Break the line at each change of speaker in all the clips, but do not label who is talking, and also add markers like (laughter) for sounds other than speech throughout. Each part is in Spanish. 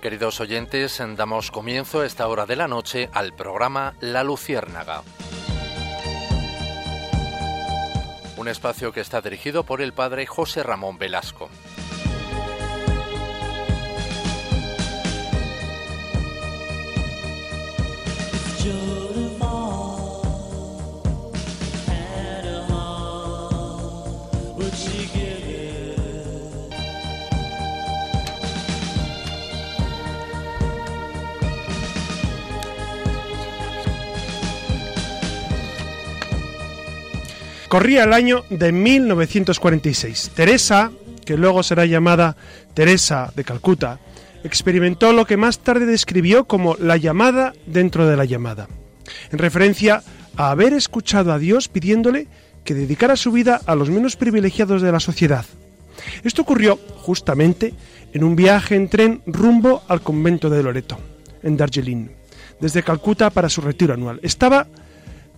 Queridos oyentes, damos comienzo a esta hora de la noche al programa La Luciérnaga. Un espacio que está dirigido por el padre José Ramón Velasco.
Corría el año de 1946. Teresa, que luego será llamada Teresa de Calcuta, experimentó lo que más tarde describió como la llamada dentro de la llamada, en referencia a haber escuchado a Dios pidiéndole que dedicara su vida a los menos privilegiados de la sociedad. Esto ocurrió justamente en un viaje en tren rumbo al convento de Loreto, en Darjeeling, desde Calcuta para su retiro anual. Estaba,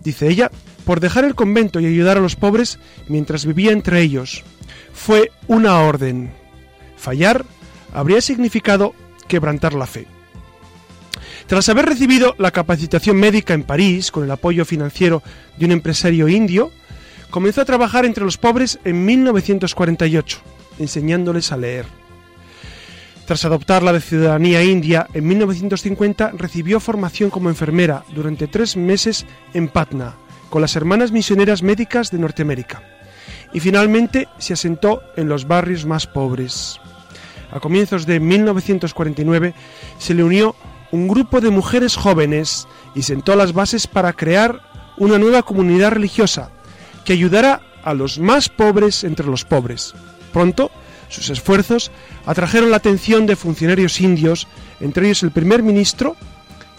dice ella, por dejar el convento y ayudar a los pobres mientras vivía entre ellos. Fue una orden. Fallar habría significado quebrantar la fe. Tras haber recibido la capacitación médica en París con el apoyo financiero de un empresario indio, comenzó a trabajar entre los pobres en 1948, enseñándoles a leer. Tras adoptar la ciudadanía india, en 1950 recibió formación como enfermera durante tres meses en Patna, con las Hermanas Misioneras Médicas de Norteamérica y finalmente se asentó en los barrios más pobres. A comienzos de 1949 se le unió un grupo de mujeres jóvenes y sentó las bases para crear una nueva comunidad religiosa que ayudara a los más pobres entre los pobres. Pronto, sus esfuerzos atrajeron la atención de funcionarios indios, entre ellos el primer ministro,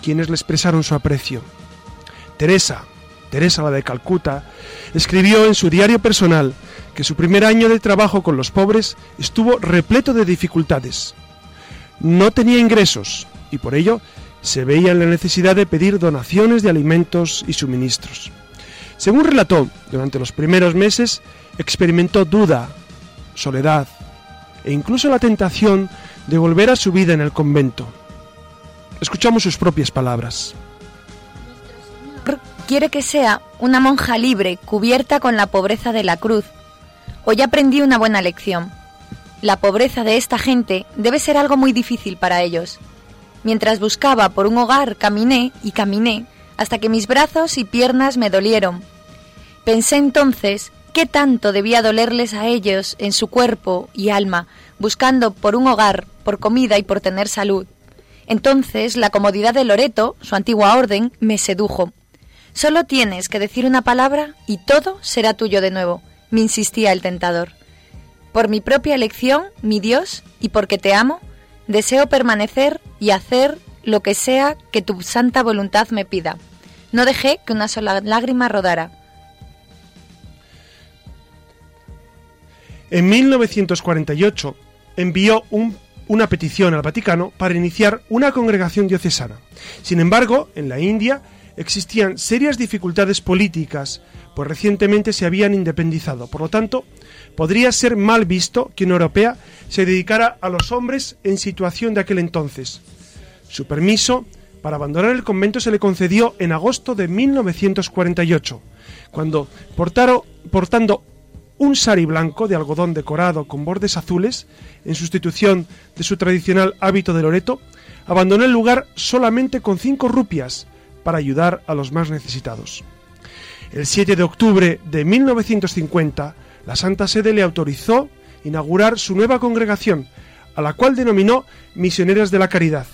quienes le expresaron su aprecio. Teresa, Teresa la de Calcuta, escribió en su diario personal que su primer año de trabajo con los pobres estuvo repleto de dificultades. No tenía ingresos y por ello se veía en la necesidad de pedir donaciones de alimentos y suministros. Según relató, durante los primeros meses experimentó duda, soledad e incluso la tentación de volver a su vida en el convento. Escuchamos sus propias palabras
quiere que sea una monja libre, cubierta con la pobreza de la cruz. Hoy aprendí una buena lección. La pobreza de esta gente debe ser algo muy difícil para ellos. Mientras buscaba por un hogar, caminé y caminé hasta que mis brazos y piernas me dolieron. Pensé entonces qué tanto debía dolerles a ellos en su cuerpo y alma, buscando por un hogar, por comida y por tener salud. Entonces la comodidad de Loreto, su antigua orden, me sedujo. Solo tienes que decir una palabra y todo será tuyo de nuevo, me insistía el tentador. Por mi propia elección, mi Dios, y porque te amo, deseo permanecer y hacer lo que sea que tu santa voluntad me pida. No dejé que una sola lágrima rodara.
En 1948 envió una petición al Vaticano para iniciar una congregación diocesana. Sin embargo, en la India existían serias dificultades políticas, pues recientemente se habían independizado. Por lo tanto, podría ser mal visto que una europea se dedicara a los hombres en situación de aquel entonces. Su permiso para abandonar el convento se le concedió en agosto de 1948, cuando, portando un sari blanco de algodón decorado con bordes azules, en sustitución de su tradicional hábito de Loreto, abandonó el lugar solamente con cinco rupias, para ayudar a los más necesitados. El 7 de octubre de 1950, la Santa Sede le autorizó inaugurar su nueva congregación, a la cual denominó Misioneras de la Caridad.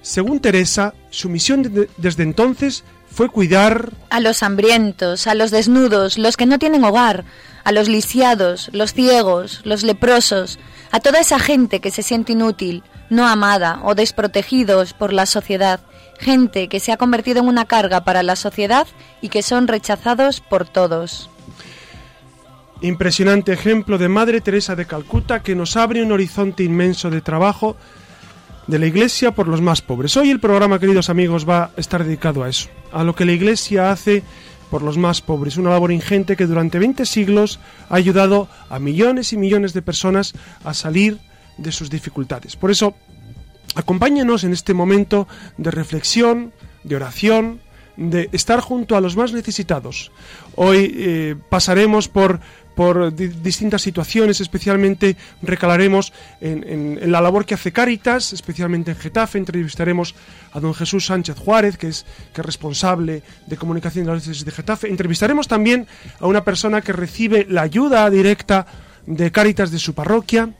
Según Teresa, su misión desde entonces fue cuidar
a los hambrientos, a los desnudos, los que no tienen hogar, a los lisiados, los ciegos, los leprosos, a toda esa gente que se siente inútil, no amada o desprotegidos por la sociedad, gente que se ha convertido en una carga para la sociedad y que son rechazados por todos.
Impresionante ejemplo de Madre Teresa de Calcuta que nos abre un horizonte inmenso de trabajo de la Iglesia por los más pobres. Hoy el programa, queridos amigos, va a estar dedicado a eso, a lo que la Iglesia hace por los más pobres, una labor ingente que durante 20 siglos ha ayudado a millones y millones de personas a salir de sus dificultades. Por eso Acompáñenos en este momento de reflexión, de oración, de estar junto a los más necesitados. Hoy eh, pasaremos por, por distintas situaciones, especialmente recalaremos en, la labor que hace Cáritas, especialmente en Getafe, entrevistaremos a don Jesús Sánchez Juárez, que es, que es responsable de comunicación de la diócesis de Getafe, entrevistaremos también a una persona que recibe la ayuda directa de Cáritas de su parroquia,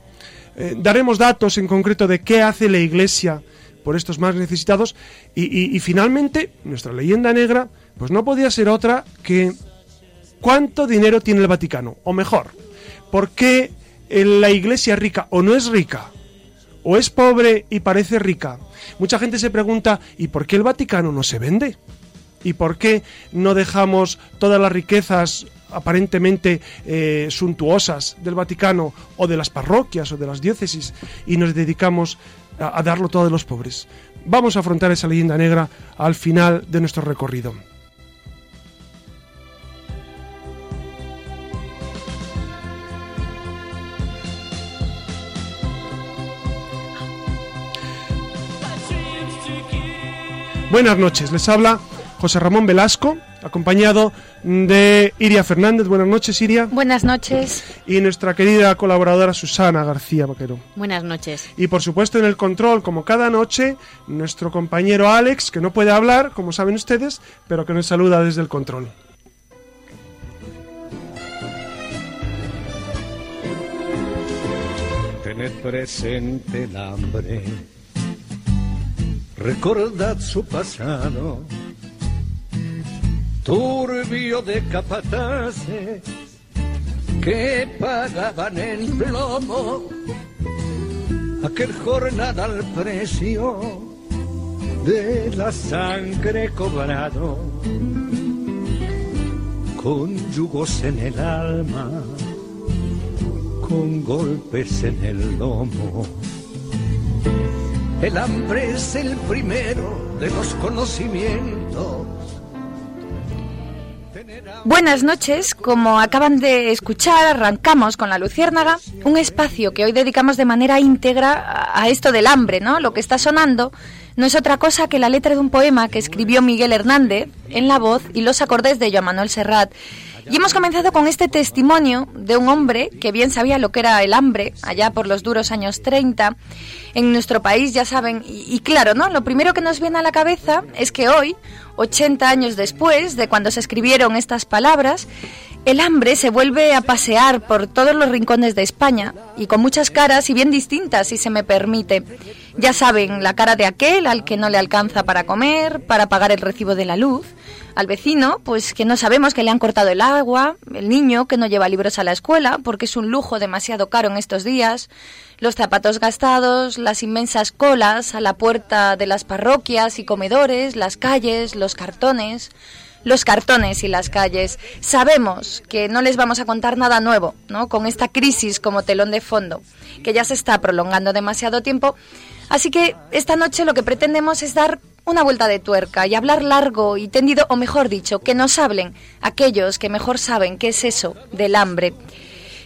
eh, daremos datos en concreto de qué hace la Iglesia por estos más necesitados. Y, finalmente nuestra leyenda negra pues no podía ser otra que cuánto dinero tiene el Vaticano o mejor por qué la iglesia es rica o no es rica o es pobre y parece rica. Mucha gente se pregunta y por qué el Vaticano no se vende y por qué no dejamos todas las riquezas aparentemente eh, suntuosas del Vaticano o de las parroquias o de las diócesis y nos dedicamos a, darlo todo a los pobres. Vamos a afrontar esa leyenda negra al final de nuestro recorrido. Buenas noches, les habla José Ramón Velasco, acompañado de Iria Fernández. Buenas noches, Iria.
Buenas noches.
Y nuestra querida colaboradora Susana García Vaquero.
Buenas noches.
Y por supuesto en el control, como cada noche, nuestro compañero Alex, que no puede hablar, como saben ustedes, pero que nos saluda desde el control.
Tened presente el hambre, recordad su pasado turbio de capataces que pagaban el plomo aquel jornada al precio de la sangre cobrado con yugos en el alma con golpes en el lomo. El hambre es el primero de los conocimientos
Buenas noches, como acaban de escuchar, arrancamos con la Luciérnaga, un espacio que hoy dedicamos de manera íntegra a esto del hambre, ¿no? Lo que está sonando no es otra cosa que la letra de un poema que escribió Miguel Hernández en la voz y los acordes de Joan Manuel Serrat. Y hemos comenzado con este testimonio de un hombre que bien sabía lo que era el hambre, allá por los duros años 30, en nuestro país, ya saben. Y, claro, ¿no? Lo primero que nos viene a la cabeza es que hoy, 80 años después de cuando se escribieron estas palabras, el hambre se vuelve a pasear por todos los rincones de España y con muchas caras y bien distintas, si se me permite. Ya saben, la cara de aquel al que no le alcanza para comer, para pagar el recibo de la luz, al vecino, pues que no sabemos que le han cortado el agua, el niño que no lleva libros a la escuela porque es un lujo demasiado caro en estos días, los zapatos gastados, las inmensas colas a la puerta de las parroquias y comedores, las calles, los cartones, los cartones y las calles. Sabemos que no les vamos a contar nada nuevo, ¿no? Con esta crisis como telón de fondo, que ya se está prolongando demasiado tiempo. Así que esta noche lo que pretendemos es dar una vuelta de tuerca y hablar largo y tendido, o mejor dicho, que nos hablen aquellos que mejor saben qué es eso del hambre,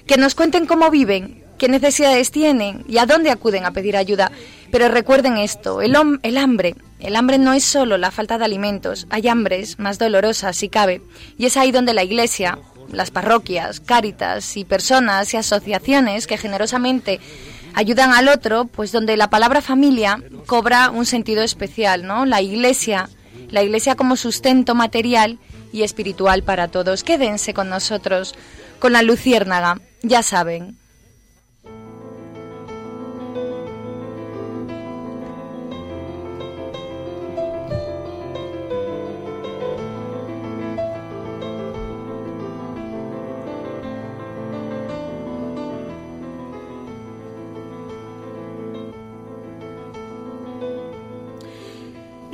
que nos cuenten cómo viven, qué necesidades tienen y a dónde acuden a pedir ayuda. Pero recuerden esto, el, el hambre, el hambre no es solo la falta de alimentos, hay hambres más dolorosas si cabe, y es ahí donde la Iglesia, las parroquias, cáritas y personas y asociaciones que generosamente ayudan al otro, pues donde la palabra familia cobra un sentido especial, ¿no? La iglesia, la iglesia como sustento material y espiritual para todos. Quédense con nosotros, con la luciérnaga, ya saben,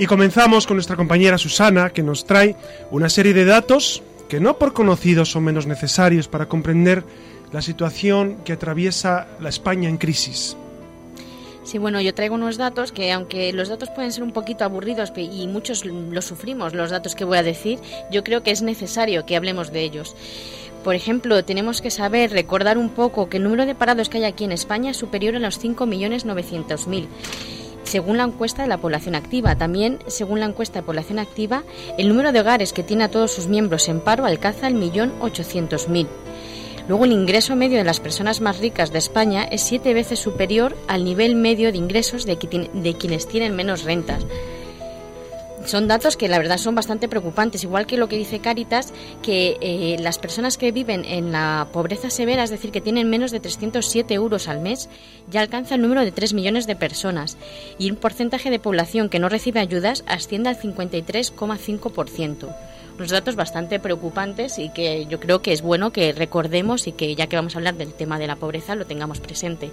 Y comenzamos con nuestra compañera Susana, que nos trae una serie de datos que no por conocidos son menos necesarios para comprender la situación que atraviesa la España en crisis.
Sí, bueno, yo traigo unos datos que aunque los datos pueden ser un poquito aburridos y muchos los sufrimos, los datos que voy a decir, yo creo que es necesario que hablemos de ellos. Por ejemplo, tenemos que saber, recordar un poco que el número de parados que hay aquí en España es superior a los 5.900.000 según la encuesta de la población activa. También, según la encuesta de población activa, el número de hogares que tiene a todos sus miembros en paro alcanza el millón ochocientos mil. Luego el ingreso medio de las personas más ricas de España es siete veces superior al nivel medio de ingresos de, quienes tienen menos rentas son datos que la verdad son bastante preocupantes, igual que lo que dice Caritas, que eh, las personas que viven en la pobreza severa, es decir, que tienen menos de 307 euros al mes, ya alcanza el número de 3 millones de personas y un porcentaje de población que no recibe ayudas asciende al 53,5%. Unos datos bastante preocupantes y que yo creo que es bueno que recordemos y que ya que vamos a hablar del tema de la pobreza lo tengamos presente.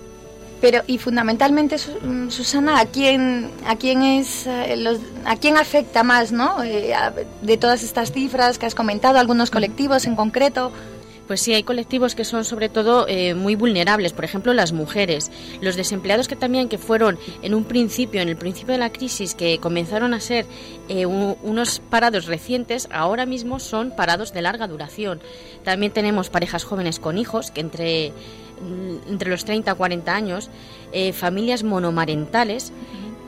Pero y fundamentalmente mm, Susana, ¿a quién a quién es eh, los, a quién afecta más, ¿no? Eh, de todas estas cifras que has comentado, algunos colectivos en concreto.
Pues sí, hay colectivos que son sobre todo eh, muy vulnerables, por ejemplo las mujeres, los desempleados que también que fueron en un principio, en el principio de la crisis, que comenzaron a ser unos parados recientes, ahora mismo son parados de larga duración. También tenemos parejas jóvenes con hijos que entre entre los 30 a 40 años, eh, familias monomarentales,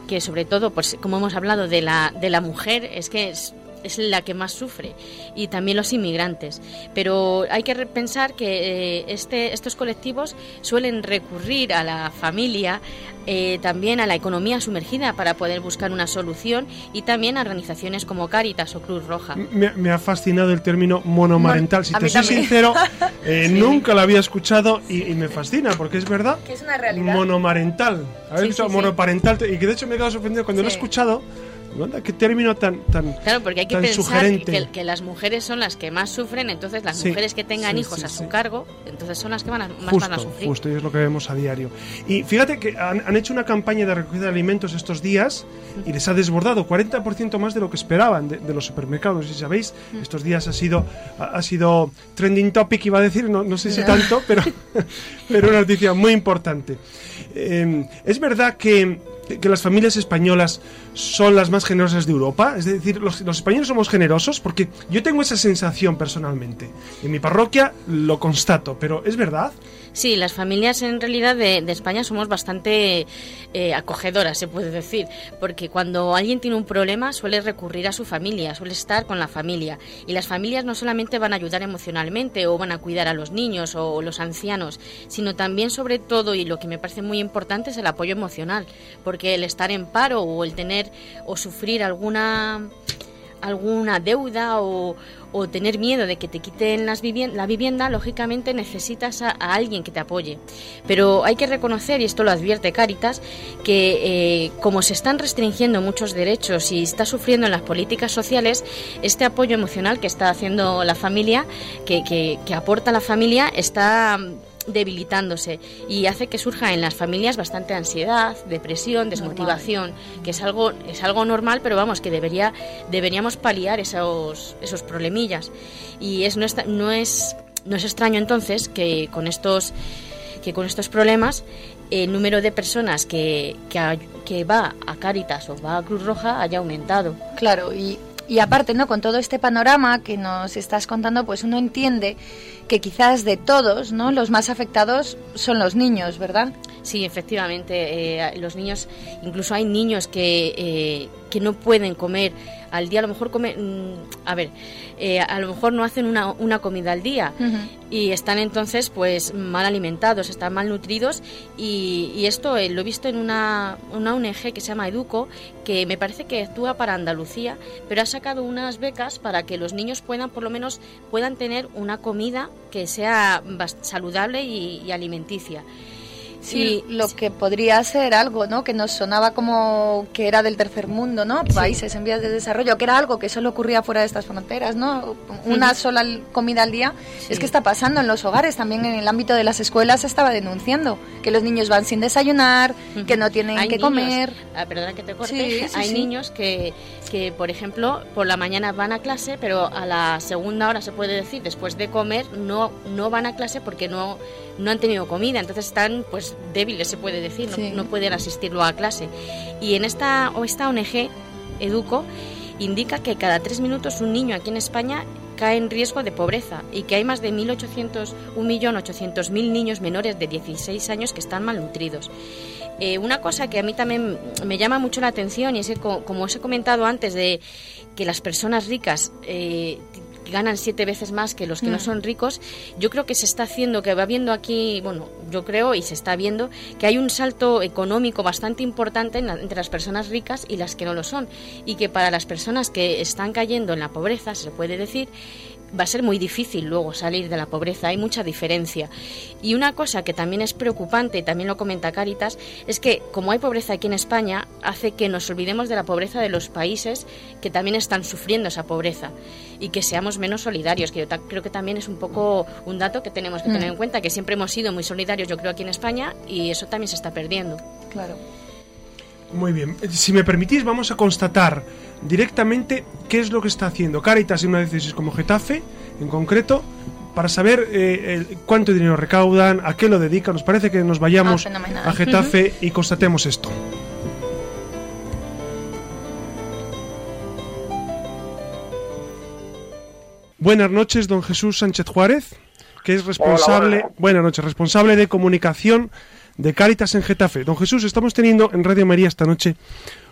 que sobre todo, pues como hemos hablado de la, de la mujer, es que es, es la que más sufre y también los inmigrantes. Pero hay que pensar que eh, este, estos colectivos suelen recurrir a la familia, eh, también a la economía sumergida para poder buscar una solución y también a organizaciones como Caritas o Cruz Roja.
Me, ha fascinado el término monomarental. Si te soy sincero, (laughs) eh, nunca lo había escuchado y, me fascina porque es verdad.
Que es una realidad.
Monomarental. monoparental y que de hecho me he quedado sorprendido cuando lo he escuchado ¿Qué término tan, tan
Claro, porque hay que pensar que, las mujeres son las que más sufren, entonces las mujeres que tengan hijos a su cargo, entonces son las que van a, más
van
a sufrir.
Justo, y es lo que vemos a diario. Y fíjate que han, hecho una campaña de recogida de alimentos estos días y les ha desbordado 40% más de lo que esperaban de, los supermercados. Y sabéis, estos días ha sido, ha, sido trending topic, iba a decir, no, no sé si tanto, pero, (laughs) pero una noticia muy importante. Eh, es verdad que que las familias españolas son las más generosas de Europa? Es decir, los, españoles somos generosos porque yo tengo esa sensación personalmente. En mi parroquia lo constato, pero ¿es verdad?
Sí, las familias en realidad de, España somos bastante eh, acogedoras, se puede decir, porque cuando alguien tiene un problema suele recurrir a su familia, suele estar con la familia. Y las familias no solamente van a ayudar emocionalmente o van a cuidar a los niños o los ancianos, sino también sobre todo, y lo que me parece muy importante, es el apoyo emocional, porque el estar en paro o el tener o sufrir alguna alguna deuda o, o tener miedo de que te quiten las la vivienda, lógicamente necesitas a, alguien que te apoye. Pero hay que reconocer, y esto lo advierte Cáritas, que eh, como se están restringiendo muchos derechos y está sufriendo en las políticas sociales, este apoyo emocional que está haciendo la familia, que, que, que aporta la familia, está debilitándose y hace que surja en las familias bastante ansiedad, depresión, desmotivación, que es algo es algo normal, pero vamos que debería deberíamos paliar esos esos problemillas y es no es no es no es extraño entonces que con estos que con estos problemas el número de personas que, que, que va a Cáritas o va a Cruz Roja haya aumentado.
Claro, y y aparte, ¿no? Con todo este panorama que nos estás contando, pues uno entiende que quizás de todos, ¿no? Los más afectados son los niños, ¿verdad?
Sí, efectivamente. Eh, los niños, incluso hay niños que, eh, que no pueden comer al día, a lo mejor comen, mm, a ver, eh, a lo mejor no hacen una, una comida al día y están entonces pues mal alimentados, están mal nutridos y, esto lo he visto en una, una ONG que se llama Educo, que me parece que actúa para Andalucía, pero ha sacado unas becas para que los niños puedan por lo menos puedan tener una comida que sea saludable y alimenticia.
Sí, lo que podría ser algo, ¿no? Que nos sonaba como que era del tercer mundo, ¿no? Países en vías de desarrollo, que era algo que solo ocurría fuera de estas fronteras, ¿no? Una sola comida al día. Es que está pasando en los hogares, también en el ámbito de las escuelas se estaba denunciando que los niños van sin desayunar, que no tienen que comer.
Ah, perdona que te corte. Hay niños que, que, por ejemplo, por la mañana van a clase, pero a la segunda hora se puede decir, después de comer, no, no van a clase porque no no han tenido comida, entonces están pues débiles, se puede decir, no, pueden asistirlo a clase. Y en esta, o esta ONG, Educo, indica que cada tres minutos un niño aquí en España cae en riesgo de pobreza y que hay más de 1.800, 1.800.000 niños menores de 16 años que están malnutridos. Eh, una cosa que a mí también me llama mucho la atención y es que, como os he comentado antes, de que las personas ricas eh, ganan siete veces más que los que no mm. son ricos, yo creo que se está haciendo, que va viendo aquí, bueno, yo creo y se está viendo que hay un salto económico bastante importante entre las personas ricas y las que no lo son. Y que para las personas que están cayendo en la pobreza, se puede decir, va a ser muy difícil luego salir de la pobreza, hay mucha diferencia. Y una cosa que también es preocupante, y también lo comenta Caritas, es que como hay pobreza aquí en España, hace que nos olvidemos de la pobreza de los países que también están sufriendo esa pobreza y que seamos menos solidarios, que yo creo que también es un poco un dato que tenemos que tener en mm. cuenta, que siempre hemos sido muy solidarios, yo creo, aquí en España, y eso también se está perdiendo.
Claro.
Muy bien. Si me permitís, vamos a constatar directamente qué es lo que está haciendo Caritas en una decisión como Getafe, en concreto, para saber eh, cuánto dinero recaudan, a qué lo dedican. Nos parece que nos vayamos ah, a Getafe y constatemos esto. Buenas noches, don Jesús Sánchez Juárez, que es responsable, buenas noches, responsable de comunicación de Cáritas en Getafe. Don Jesús, estamos teniendo en Radio María esta noche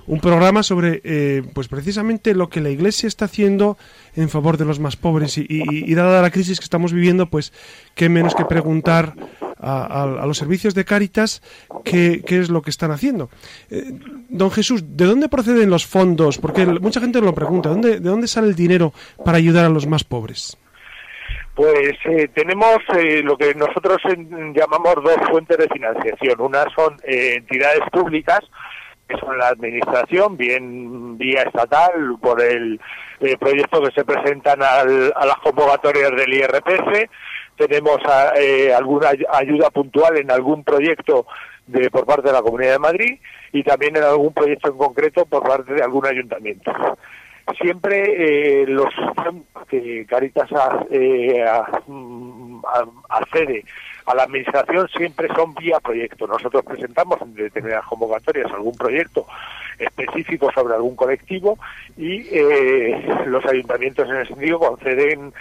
un programa sobre, eh, pues precisamente lo que la Iglesia está haciendo en favor de los más pobres y, dada la crisis que estamos viviendo, pues qué menos que preguntar a, los servicios de Cáritas qué, es lo que están haciendo. Eh, don Jesús, ¿de dónde proceden los fondos? Porque mucha gente lo pregunta, ¿de dónde sale el dinero para ayudar a los más pobres?
Pues eh, tenemos eh, lo que nosotros llamamos dos fuentes de financiación. Una son eh, entidades públicas, que son la administración, bien vía estatal, por el proyecto que se presentan a las convocatorias del IRPF. Tenemos alguna ayuda puntual en algún proyecto de, por parte de la Comunidad de Madrid y también en algún proyecto en concreto por parte de algún ayuntamiento siempre eh, los que Caritas eh, mm, accede a la administración siempre son vía proyecto. Nosotros presentamos en determinadas convocatorias algún proyecto específico sobre algún colectivo y eh, los ayuntamientos en ese sentido conceden,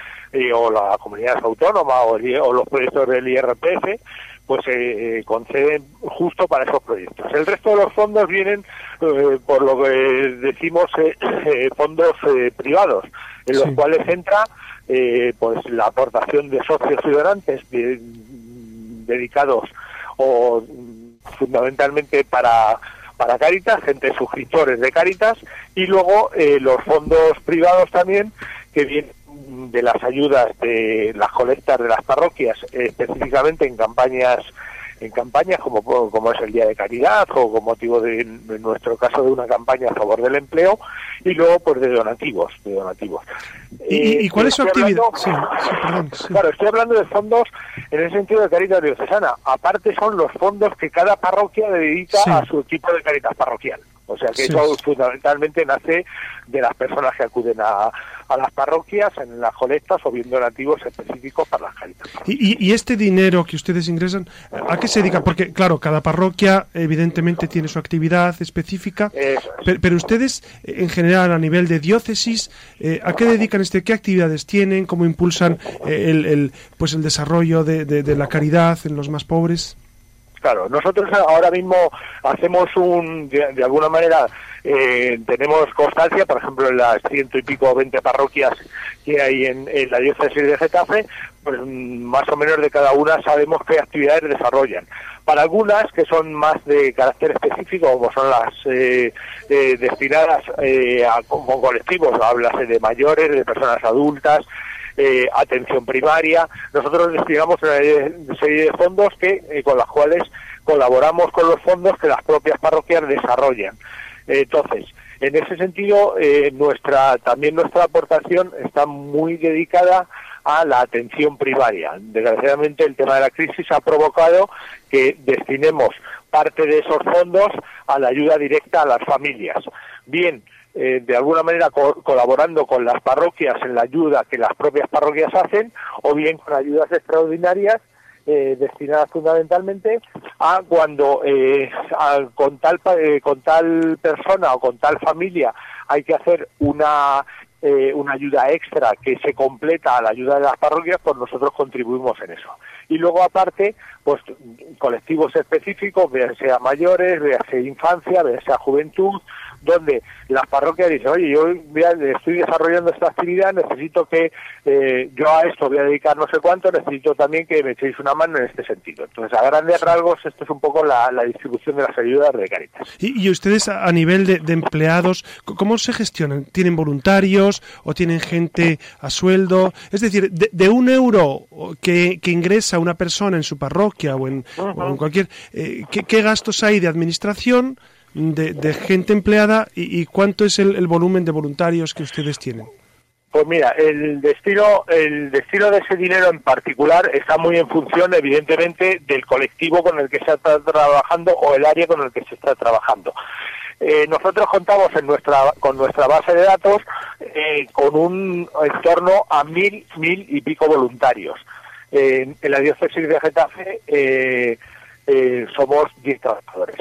o la comunidad autónoma o, o los proyectos del IRPF, pues eh, conceden justo para esos proyectos. El resto de los fondos vienen, eh, por lo que decimos, eh, (clears throat) eh, fondos privados, en los cuales entra pues la aportación de socios y donantes dedicados o fundamentalmente para para Caritas, gente suscriptores de Caritas, y luego los fondos privados también que vienen de las ayudas de las colectas de las parroquias, específicamente en campañas en campañas como, como es el Día de Caridad o con motivo de, en nuestro caso, de una campaña a favor del empleo y luego pues de donativos. De donativos.
¿Y, eh, cuál es su actividad?
Claro, estoy hablando de fondos en el sentido de Caritas Diocesana. Aparte son los fondos que cada parroquia dedica a su equipo de Caritas parroquial. O sea que eso fundamentalmente nace de las personas que acuden a, a las parroquias en las colectas o bien donativos específicos para las caritas.
¿Y, ¿Y, este dinero que ustedes ingresan, a qué se dedica? Porque, claro, cada parroquia evidentemente tiene su actividad específica, pero, ustedes, en general, a nivel de diócesis, eh, ¿a qué dedican este? ¿Qué actividades tienen? ¿Cómo impulsan eh, el, el pues el desarrollo de, de la caridad en los más pobres?
Claro, nosotros ahora mismo hacemos un, de, alguna manera, eh, tenemos constancia, por ejemplo, en las ciento y pico veinte parroquias que hay en, la diócesis de Getafe, pues más o menos de cada una sabemos qué actividades desarrollan. Para algunas que son más de carácter específico, como son las eh, eh, destinadas a como colectivos, háblase de mayores, de personas adultas, eh, atención primaria. Nosotros destinamos una serie de fondos que eh, con las cuales colaboramos con los fondos que las propias parroquias desarrollan. Entonces, en ese sentido, eh, nuestra también nuestra aportación está muy dedicada a la atención primaria. Desgraciadamente, el tema de la crisis ha provocado que destinemos parte de esos fondos a la ayuda directa a las familias. Bien, eh, de alguna manera colaborando con las parroquias en la ayuda que las propias parroquias hacen o bien con ayudas extraordinarias eh, destinadas fundamentalmente a cuando eh, con tal con tal persona o con tal familia hay que hacer una eh, una ayuda extra que se completa a la ayuda de las parroquias, pues nosotros contribuimos en eso. Y luego aparte, pues colectivos específicos, sea mayores, sea infancia, sea juventud, donde las parroquias dicen, oye, yo estoy desarrollando esta actividad, necesito que eh, yo a esto voy a dedicar no sé cuánto, necesito también que me echéis una mano en este sentido. Entonces, a grandes rasgos, esto es un poco la, distribución de las ayudas de Caritas.
¿Y, ustedes, a nivel de, empleados, cómo se gestionan? ¿Tienen voluntarios o tienen gente a sueldo? Es decir, de, un euro que, ingresa una persona en su parroquia o en, cualquier... Eh, ¿qué, gastos hay de administración? de, gente empleada y, cuánto es el, volumen de voluntarios que ustedes tienen?
Pues mira, el destino, el destino de ese dinero en particular está muy en función, evidentemente, del colectivo con el que se está trabajando o el área con el que se está trabajando. Eh, nosotros contamos en nuestra, con nuestra base de datos eh, con un en torno a mil, mil y pico voluntarios. en la diócesis de Getafe eh, somos diez trabajadores.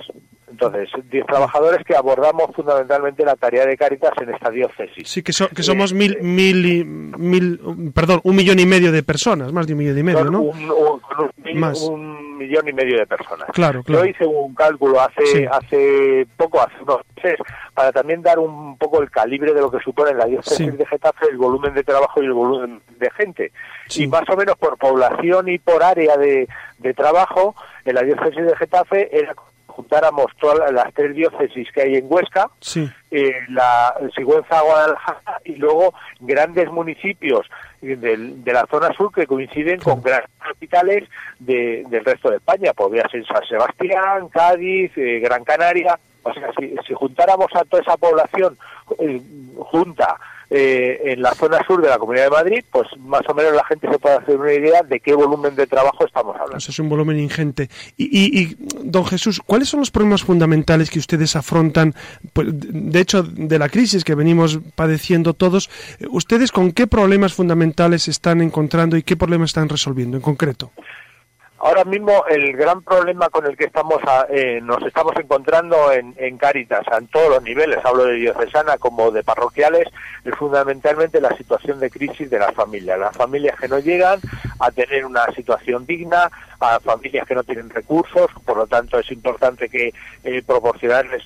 Entonces, 10 trabajadores que abordamos fundamentalmente la tarea de Cáritas en esta diócesis.
Sí, que, que somos mil, eh, mil, y, mil, perdón, un millón y medio de personas, más de un millón y medio, ¿no?
Un, un, millón y medio de personas.
Claro, claro.
Yo hice un cálculo hace, hace poco, hace unos meses, para también dar un poco el calibre de lo que supone la diócesis de Getafe, el volumen de trabajo y el volumen de gente. Y más o menos por población y por área de, de trabajo, en la diócesis de Getafe era juntáramos todas las tres diócesis que hay en Huesca, eh, la Sigüenza, Guadalajara y luego grandes municipios de, la zona sur que coinciden con grandes capitales del resto de España, podría ser San Sebastián, Cádiz, eh, Gran Canaria. O sea, si, si, juntáramos a toda esa población eh, junta eh, en la zona sur de la Comunidad de Madrid, pues más o menos la gente se puede hacer una idea de qué volumen de trabajo estamos hablando. Pues
es un volumen ingente. Y, don Jesús, ¿cuáles son los problemas fundamentales que ustedes afrontan? Pues, de hecho, de la crisis que venimos padeciendo todos, ¿ustedes con qué problemas fundamentales están encontrando y qué problemas están resolviendo en concreto?
Ahora mismo el gran problema con el que estamos eh, nos estamos encontrando en, en Cáritas, en todos los niveles, hablo de diocesana como de parroquiales, es fundamentalmente la situación de crisis de las familias. Las familias que no llegan a tener una situación digna, a familias que no tienen recursos, por lo tanto es importante que eh, proporcionarles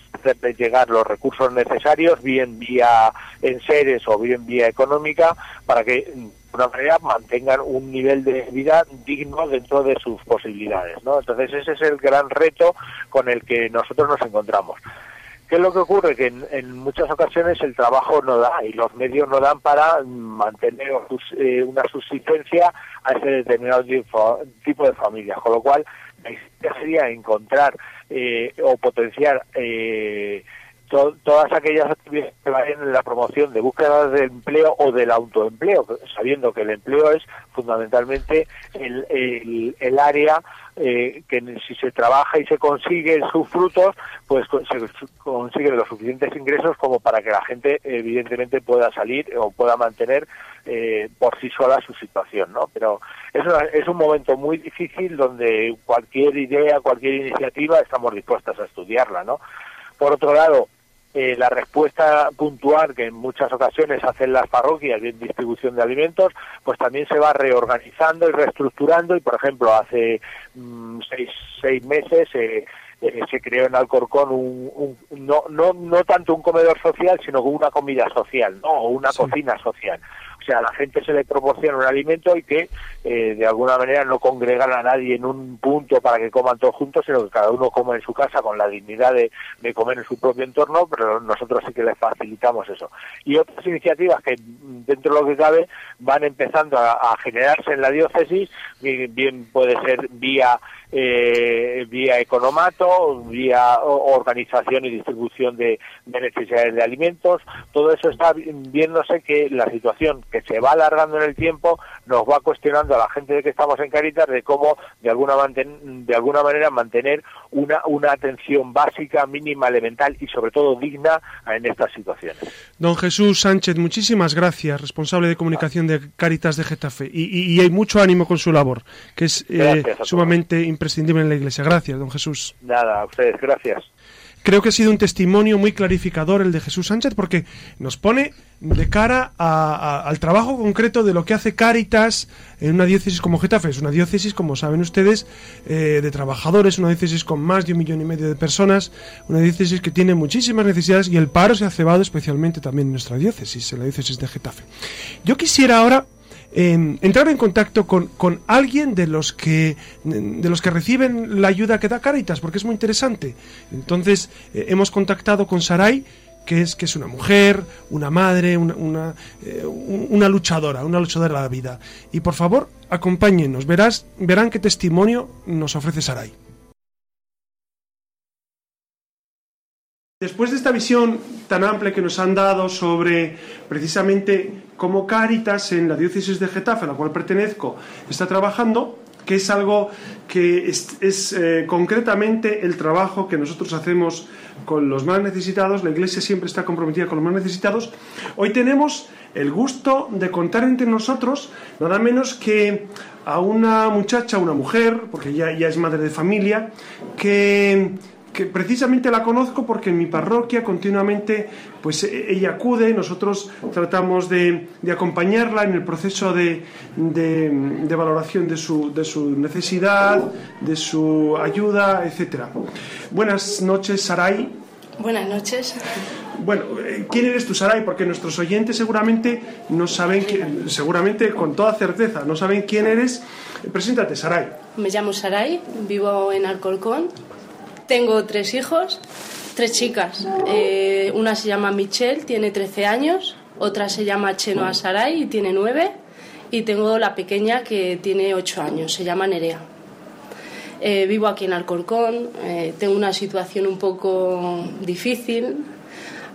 llegar los recursos necesarios, bien vía en seres o bien vía económica, para que una manera mantengan un nivel de vida digno dentro de sus posibilidades, ¿no? Entonces ese es el gran reto con el que nosotros nos encontramos. ¿Qué es lo que ocurre? Que en, muchas ocasiones el trabajo no da y los medios no dan para mantener eh, una subsistencia a ese determinado tipo, de familias, con lo cual la idea sería encontrar eh, o potenciar eh, todas aquellas actividades que vayan en la promoción de búsqueda de empleo o del autoempleo, sabiendo que el empleo es fundamentalmente el, área eh, que si se trabaja y se consigue sus frutos, pues se consiguen los suficientes ingresos como para que la gente evidentemente pueda salir o pueda mantener eh, por sí sola su situación, ¿no? Pero es, es un momento muy difícil donde cualquier idea, cualquier iniciativa estamos dispuestas a estudiarla, ¿no? Por otro lado, eh, la respuesta puntual que en muchas ocasiones hacen las parroquias en distribución de alimentos, pues también se va reorganizando y reestructurando y, por ejemplo, hace mm, seis, seis meses eh, eh, se creó en Alcorcón un, no, no, no tanto un comedor social, sino una comida social, ¿no? o una cocina social. O sea, a la gente se le proporciona un alimento y que eh, de alguna manera no congregan a nadie en un punto para que coman todos juntos, sino que cada uno coma en su casa con la dignidad de, comer en su propio entorno, pero nosotros sí que les facilitamos eso. Y otras iniciativas que dentro de lo que cabe van empezando a, generarse en la diócesis, bien puede ser vía eh, vía economato, vía organización y distribución de, necesidades de alimentos. Todo eso está viéndose que la situación que se va alargando en el tiempo nos va cuestionando a la gente de que estamos en Caritas de cómo de alguna, de alguna manera mantener una, una atención básica, mínima, elemental y sobre todo digna en estas situaciones.
Don Jesús Sánchez, muchísimas gracias, responsable de comunicación de Caritas de Getafe. Y, hay mucho ánimo con su labor, que es eh, sumamente importante imprescindible en la Iglesia. Gracias, don Jesús.
Nada, a ustedes, gracias.
creo que ha sido un testimonio muy clarificador el de Jesús Sánchez porque nos pone de cara al trabajo concreto de lo que hace Cáritas en una diócesis como Getafe. Es una diócesis, como saben ustedes, eh, de trabajadores, una diócesis con más de un millón y medio de personas, una diócesis que tiene muchísimas necesidades y el paro se ha cebado especialmente también en nuestra diócesis, en la diócesis de Getafe. Yo quisiera ahora entrar en contacto con, con, alguien de los que de los que reciben la ayuda que da Caritas, porque es muy interesante. Entonces eh, hemos contactado con Saray, que es que es una mujer, una madre, una, una, eh, una, luchadora, una luchadora de la vida. Y por favor, acompáñenos, verás, verán qué testimonio nos ofrece Saray. Después de esta visión tan amplia que nos han dado sobre precisamente cómo Cáritas en la diócesis de Getafe, a la cual pertenezco, está trabajando, que es algo que es, eh, concretamente el trabajo que nosotros hacemos con los más necesitados, la Iglesia siempre está comprometida con los más necesitados, hoy tenemos el gusto de contar entre nosotros nada menos que a una muchacha, una mujer, porque ya, ya es madre de familia, que que precisamente la conozco porque en mi parroquia continuamente pues e, ella acude, nosotros tratamos de, acompañarla en el proceso de, de, valoración de su, de su, necesidad, de su ayuda, etcétera. Buenas noches, Saray.
Buenas noches.
Bueno, eh, ¿quién eres tú, Saray? Porque nuestros oyentes seguramente no saben, seguramente con toda certeza, no saben quién eres. Preséntate, Saray.
Me llamo Saray, vivo en Alcorcón, tengo tres hijos, tres chicas. Eh, una se llama Michelle, tiene 13 años. Otra se llama Chenoa Saray y tiene 9. Y tengo la pequeña que tiene 8 años, se llama Nerea. Eh, vivo aquí en Alcorcón, eh, tengo una situación un poco difícil.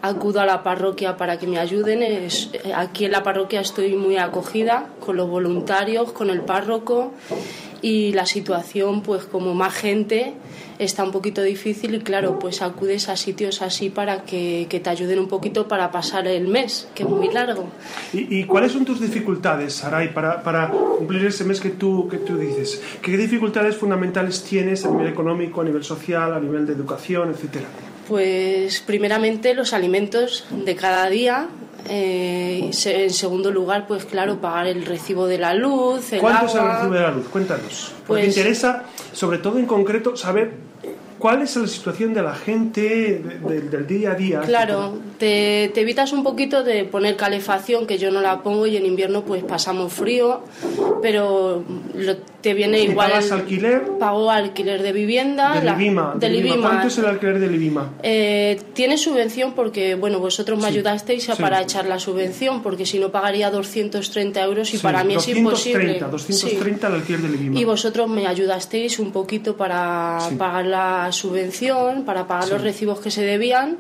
Acudo a la parroquia para que me ayuden. aquí en la parroquia estoy muy acogida con los voluntarios, con el párroco y la situación, pues como más gente, está un poquito difícil y claro, pues acudes a sitios así para que, te ayuden un poquito para pasar el mes, que es muy largo.
¿Y, cuáles son tus dificultades, Saray, para, para, cumplir ese mes que tú, que tú dices? ¿Qué dificultades fundamentales tienes a nivel económico, a nivel social, a nivel de educación, etcétera?
Pues primeramente los alimentos de cada día, eh, en segundo lugar, pues claro, pagar el recibo de la luz, el
¿Cuánto es el recibo de la luz? Cuéntanos. Porque pues, interesa, sobre todo en concreto, saber ¿Cuál es la situación de la gente del día a día?
Claro, te, te, evitas un poquito de poner calefacción, que yo no la pongo y en invierno pues pasamos frío, pero te viene igual.
¿Pagas alquiler?
Pago alquiler de vivienda.
¿De Libima? ¿Cuánto es el alquiler de Libima?
Eh, tiene subvención porque, bueno, vosotros me ayudasteis para echar la subvención, porque si no pagaría 230 euros y para mí es imposible.
230 el alquiler de Libima.
Y vosotros me ayudasteis un poquito para pagar la subvención para pagar los recibos que se debían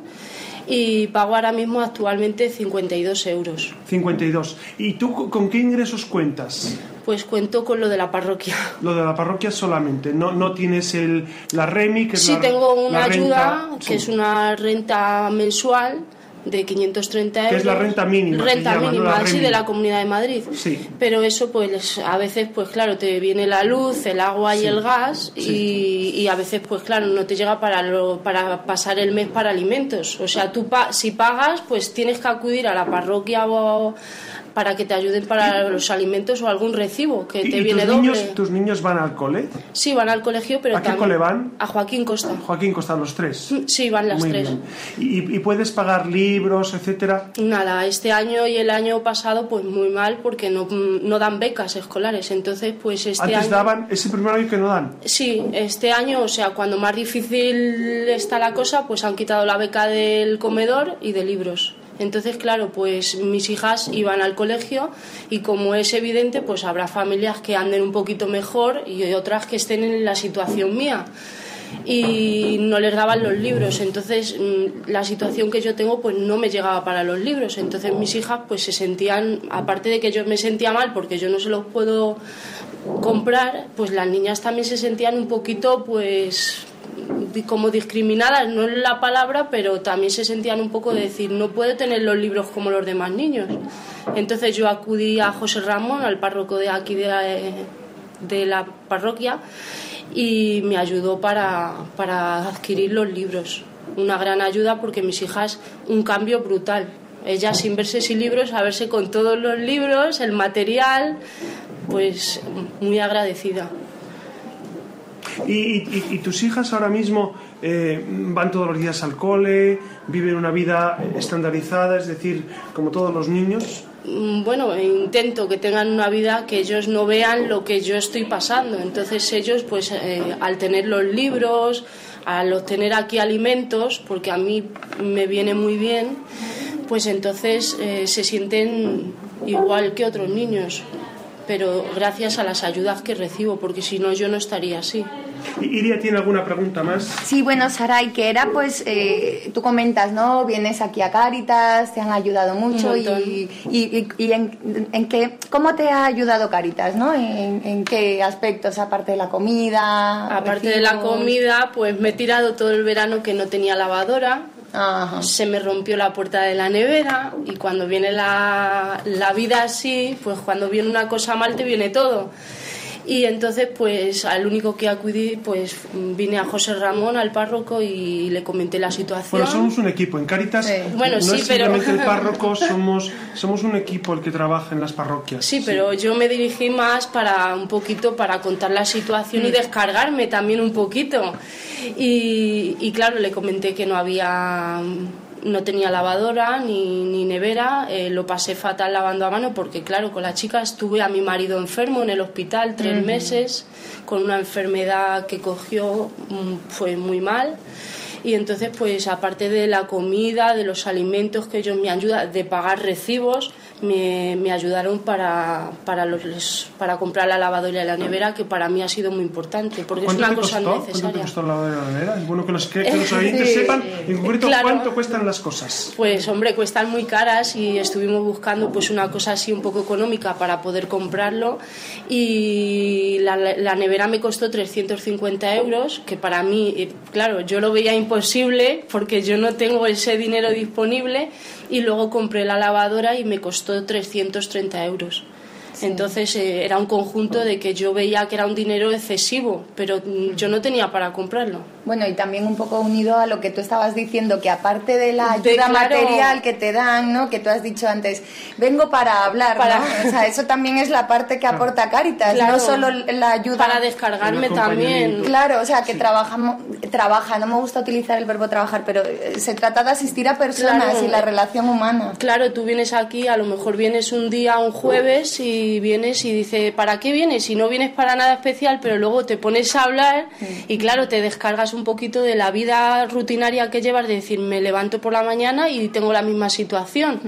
y pago ahora mismo actualmente 52 euros.
52. ¿Y tú con qué ingresos cuentas?
Pues cuento con lo de la parroquia.
Lo de la parroquia solamente, no, no tienes el, la REMI, que es
sí, tengo una ayuda, que es una renta mensual de 530 euros.
Que es la renta mínima.
Renta mínima, sí, de la Comunidad de Madrid.
Sí.
Pero eso, pues a veces, pues claro, te viene la luz, el agua y el gas y, y, a veces, pues claro, no te llega para, lo, para pasar el mes para alimentos. O sea, tú si pagas, pues tienes que acudir a la parroquia o para que te ayuden para los alimentos o algún recibo que te viene
tus
doble.
Niños, ¿Tus niños van al cole?
Sí, van al colegio, pero
¿A qué cole van?
A Joaquín Costa.
Joaquín Costa, los tres.
Sí, van las tres.
¿Y, puedes pagar libros, etcétera?
Nada, este año y el año pasado, pues muy mal, porque no, no dan becas escolares. Entonces, pues este
¿Antes daban ese primer año que no dan?
Sí, este año, o sea, cuando más difícil está la cosa, pues han quitado la beca del comedor y de libros. Entonces, claro, pues mis hijas iban al colegio y como es evidente, pues habrá familias que anden un poquito mejor y otras que estén en la situación mía. Y no les daban los libros. Entonces mm, la situación que yo tengo pues no me llegaba para los libros. Entonces mis hijas pues se sentían aparte de que yo me sentía mal porque yo no se los puedo comprar pues las niñas también se sentían un poquito pues como discriminadas, no es la palabra, pero también se sentían un poco de decir, no puedo tener los libros como los demás niños. Entonces yo acudí a José Ramón, al párroco de aquí de, la parroquia, y me ayudó para, para adquirir los libros. una gran ayuda porque mis hijas un cambio brutal. Ella sin verse sin libros, a verse con todos los libros, el material, pues muy agradecida.
¿Y, tus hijas ahora mismo eh, van todos los días al cole, viven una vida estandarizada, es decir, como todos los niños?
Mm, bueno, intento que tengan una vida que ellos no vean lo que yo estoy pasando. Entonces ellos, pues eh, al tener los libros, al obtener aquí alimentos, porque a mí me viene muy bien, pues entonces eh, se sienten igual que otros niños, pero gracias a las ayudas que recibo, porque si no yo no estaría así.
Iria tiene alguna pregunta más.
Sí, bueno, Saray, que era pues, eh, tú comentas, ¿no? Vienes aquí a Caritas, te han ayudado mucho y, y, en, qué, ¿cómo te ha ayudado Caritas, ¿no? ¿En, qué aspectos, aparte de la comida?
Aparte de la comida, pues me he tirado todo el verano que no tenía lavadora. Se me rompió la puerta de la nevera y cuando viene la, la vida así, pues cuando viene una cosa mal te viene todo. Y entonces, pues al único que acudí, pues vine a José Ramón, al párroco, y le comenté la situación.
Bueno, somos un equipo. En Caritas
bueno,
no
sí,
es simplemente el párroco, (laughs) somos, somos un equipo el que trabaja en las parroquias.
Sí, pero yo me dirigí más para un poquito para contar la situación y mm. descargarme también un poquito. Y, y claro, le comenté que no había no tenía lavadora ni, nevera, eh, lo pasé fatal lavando a mano porque claro, con la chica estuve a mi marido enfermo en el hospital tres meses con una enfermedad que cogió, mm, fue muy mal. Y entonces pues aparte de la comida, de los alimentos que ellos me ayudan, de pagar recibos, me, me ayudaron para, para, los, para comprar la lavadora y la nevera, que para mí ha sido muy importante, porque es una cosa necesaria.
¿Cuánto te costó la lavadora y la nevera? Es bueno que los, que, los oyentes (laughs) sepan en concreto cuánto cuestan las cosas.
Pues hombre, cuestan muy caras y estuvimos buscando pues una cosa así un poco económica para poder comprarlo y la, la nevera me costó 350 euros, que para mí, eh, claro, yo lo veía imposible porque yo no tengo ese dinero disponible y luego compré la lavadora y me costó 330 euros. Entonces eh, era un conjunto de que yo veía que era un dinero excesivo, pero yo no tenía para comprarlo.
Bueno, y también un poco unido a lo que tú estabas diciendo, que aparte de la ayuda material que te dan, ¿no? Que tú has dicho antes, vengo para hablar, para... O sea, eso también es la parte que aporta Caritas, no solo la ayuda...
Para descargarme también.
Claro, o sea, que trabajamos, trabaja, no me gusta utilizar el verbo trabajar, pero eh, se trata de asistir a personas y la relación humana.
Claro, tú vienes aquí, a lo mejor vienes un día, un jueves, y vienes y dices, ¿para qué vienes? Si no vienes para nada especial, pero luego te pones a hablar y claro, te descargas un poquito de la vida rutinaria que llevas, de decir, me levanto por la mañana y tengo la misma situación.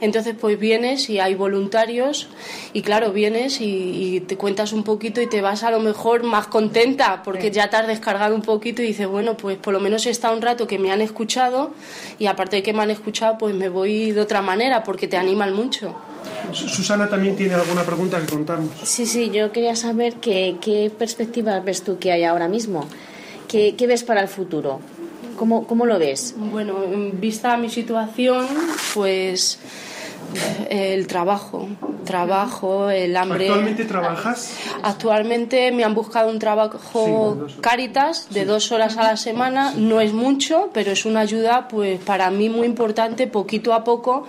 Entonces, pues vienes y hay voluntarios y claro, vienes y, te cuentas un poquito y te vas a lo mejor más contenta porque ya te has descargado un poquito y dices, bueno, pues por lo menos he estado un rato que me han escuchado y aparte de que me han escuchado, pues me voy de otra manera porque te animan mucho.
Susana también tiene alguna pregunta que contarnos.
Sí, sí, yo quería saber qué, qué perspectivas ves tú que hay ahora mismo. ¿Qué, ves para el futuro? ¿Cómo, ¿Cómo lo ves?
Bueno, vista mi situación, pues el trabajo, trabajo, el hambre.
¿Actualmente trabajas?
Actualmente me han buscado un trabajo Caritas de dos horas a la semana. No es mucho, pero es una ayuda, pues para mí muy importante, poquito a poco,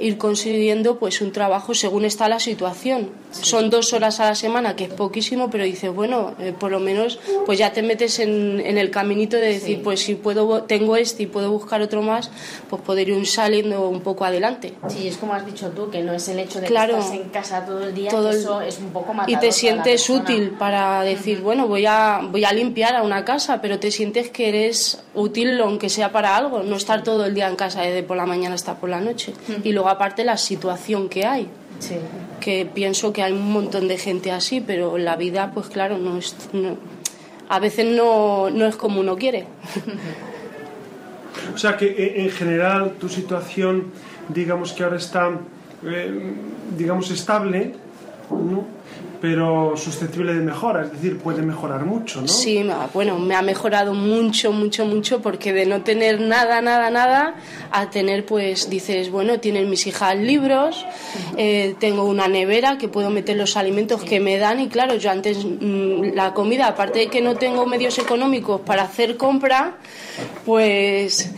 ir consiguiendo pues un trabajo según está la situación. Son dos horas a la semana, que es poquísimo, pero dices, bueno, eh, por lo menos, pues ya te metes en, el caminito de decir, pues si puedo, tengo este y puedo buscar otro más, pues poder ir saliendo un poco adelante.
Sí, es como has dicho tú, que no es el hecho de que estás en casa todo el día, todo eso es un poco matador
Y te sientes útil para decir, bueno, voy a, voy a limpiar a una casa, pero te sientes que eres útil aunque sea para algo, no estar todo el día en casa desde por la mañana hasta por la noche. Y luego aparte la situación que hay. Que pienso que hay un montón de gente así, pero la vida, pues claro, no es, a veces no, no es como uno quiere.
O sea que eh, en general tu situación digamos que ahora está, eh, digamos, estable, pero susceptible de mejora, es decir, puede mejorar mucho, ¿no?
Sí, bueno, me ha mejorado mucho, mucho, mucho, porque de no tener nada, nada, nada, a tener, pues, dices, bueno, tienen mis hijas libros, eh, tengo una nevera que puedo meter los alimentos que me dan y claro, yo antes mm, la comida, aparte de que no tengo medios económicos para hacer compra, pues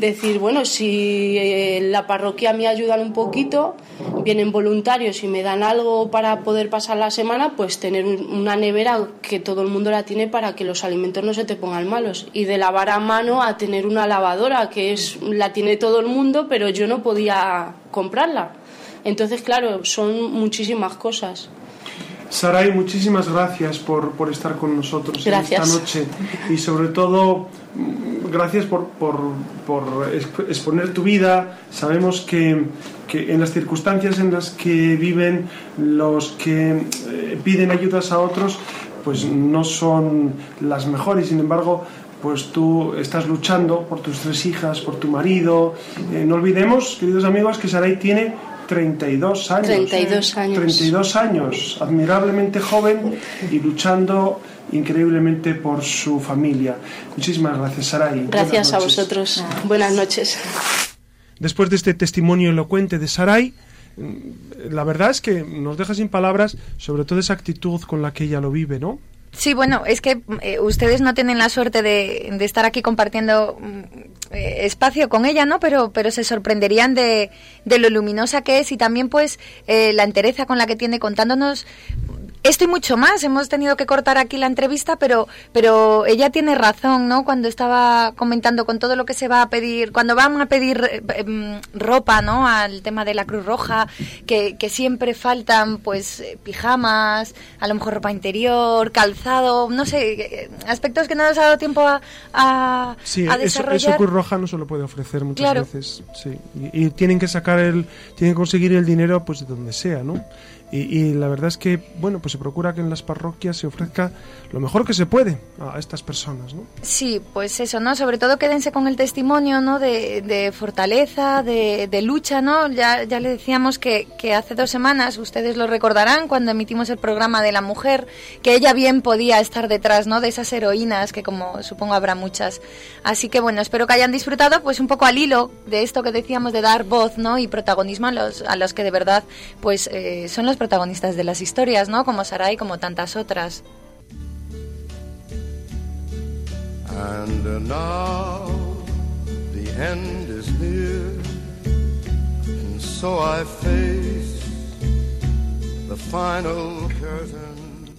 decir, bueno, si eh, la parroquia me ayudan un poquito, vienen voluntarios y me dan algo para poder pasar la semana, pues tener una nevera que todo el mundo la tiene para que los alimentos no se te pongan malos. Y de lavar a mano a tener una lavadora, que es la tiene todo el mundo, pero yo no podía comprarla. Entonces, claro, son muchísimas cosas.
Saray, muchísimas gracias por, por estar con nosotros esta noche y sobre todo gracias por, por, por, exponer tu vida. Sabemos que, que, en las circunstancias en las que viven los que eh, piden ayudas a otros, pues no son las mejores. Sin embargo, pues tú estás luchando por tus tres hijas, por tu marido. Eh, no olvidemos, queridos amigos, que Saray tiene 32 años.
32 años.
32 años, admirablemente joven y luchando increíblemente por su familia. Muchísimas gracias, Saray.
Gracias a vosotros. Buenas noches.
Después de este testimonio elocuente de Saray, la verdad es que nos deja sin palabras sobre toda esa actitud con la que ella lo vive, ¿no?
Sí, bueno, es que eh, ustedes no tienen la suerte de, de estar aquí compartiendo mm, eh, espacio con ella, ¿no? Pero, pero se sorprenderían de, de lo luminosa que es y también, pues, eh, la entereza con la que tiene contándonos esto y mucho más. Hemos tenido que cortar aquí la entrevista, pero, pero ella tiene razón, ¿no? Cuando estaba comentando con todo lo que se va a pedir, cuando van a pedir eh, em, ropa, ¿no? Al tema de la Cruz Roja, que, que siempre faltan, pues, eh, pijamas, a lo mejor ropa interior, calzado, no sé, eh, aspectos que no nos ha dado tiempo a, a,
sí, desarrollar. Eso, Cruz Roja no se lo puede ofrecer muchas veces, sí. Y, y, tienen que sacar el, tienen que conseguir el dinero, pues, de donde sea, ¿no? Y, la verdad es que, bueno, pues se procura que en las parroquias se ofrezca lo mejor que se puede a estas personas, ¿no?
Sí, pues eso, ¿no? Sobre todo quédense con el testimonio, ¿no? De, fortaleza, de, lucha, ¿no? Ya, ya le decíamos que, que hace dos semanas, ustedes lo recordarán, cuando emitimos el programa de la mujer, que ella bien podía estar detrás, ¿no? De esas heroínas, que como supongo habrá muchas. Así que, bueno, espero que hayan disfrutado, pues un poco al hilo de esto que decíamos de dar voz, ¿no? Y protagonismo a los, a los que de verdad, pues eh, son los protagonistas de las historias, ¿no? Como Sarai, como tantas otras.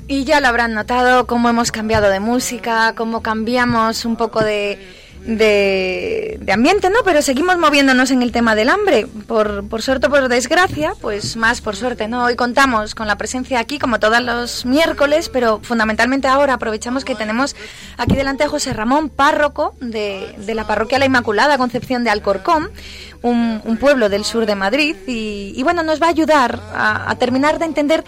Y ya lo habrán notado cómo hemos cambiado de música, cómo cambiamos un poco de de, ambiente, ¿no? Pero seguimos moviéndonos en el tema del hambre. Por, por suerte o por desgracia, pues más por suerte, ¿no? Hoy contamos con la presencia aquí, como todos los miércoles, pero fundamentalmente ahora aprovechamos que tenemos aquí delante a José Ramón, párroco de, de la parroquia La Inmaculada Concepción de Alcorcón, un, pueblo del sur de Madrid, y, bueno, nos va a ayudar a terminar de entender